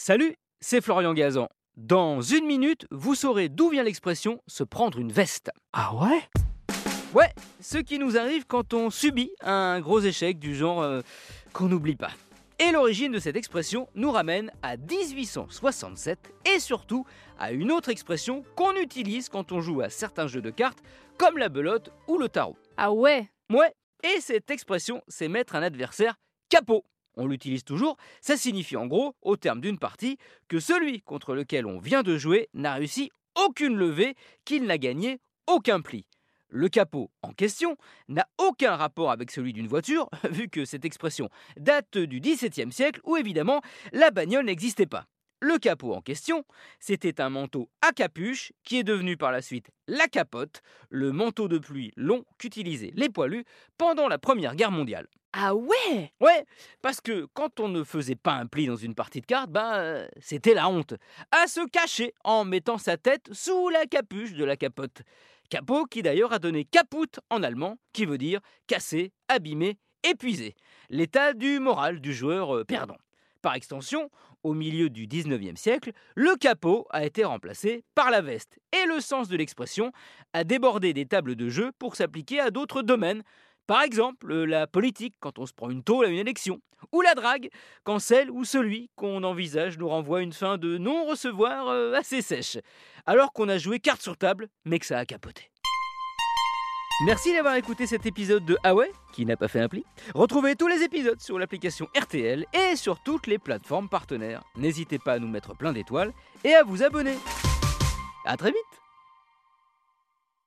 Salut, c'est Florian Gazan. Dans une minute, vous saurez d'où vient l'expression se prendre une veste. Ah ouais? Ouais, ce qui nous arrive quand on subit un gros échec du genre euh, qu'on n'oublie pas. Et l'origine de cette expression nous ramène à 1867 et surtout à une autre expression qu'on utilise quand on joue à certains jeux de cartes comme la belote ou le tarot. Ah ouais? Ouais, et cette expression, c'est mettre un adversaire capot. On l'utilise toujours, ça signifie en gros, au terme d'une partie, que celui contre lequel on vient de jouer n'a réussi aucune levée, qu'il n'a gagné aucun pli. Le capot en question n'a aucun rapport avec celui d'une voiture, vu que cette expression date du XVIIe siècle où évidemment la bagnole n'existait pas. Le capot en question, c'était un manteau à capuche qui est devenu par la suite la capote, le manteau de pluie long qu'utilisaient les poilus pendant la Première Guerre mondiale. Ah ouais Ouais, parce que quand on ne faisait pas un pli dans une partie de cartes, euh, c'était la honte. À se cacher en mettant sa tête sous la capuche de la capote. Capot qui d'ailleurs a donné caput en allemand, qui veut dire cassé, abîmé, épuisé. L'état du moral du joueur euh, perdant. Par extension, au milieu du 19e siècle, le capot a été remplacé par la veste, et le sens de l'expression a débordé des tables de jeu pour s'appliquer à d'autres domaines, par exemple, la politique quand on se prend une tôle à une élection, ou la drague quand celle ou celui qu'on envisage nous renvoie une fin de non-recevoir euh, assez sèche, alors qu'on a joué carte sur table, mais que ça a capoté. Merci d'avoir écouté cet épisode de Ah qui n'a pas fait un pli. Retrouvez tous les épisodes sur l'application RTL et sur toutes les plateformes partenaires. N'hésitez pas à nous mettre plein d'étoiles et à vous abonner. A très vite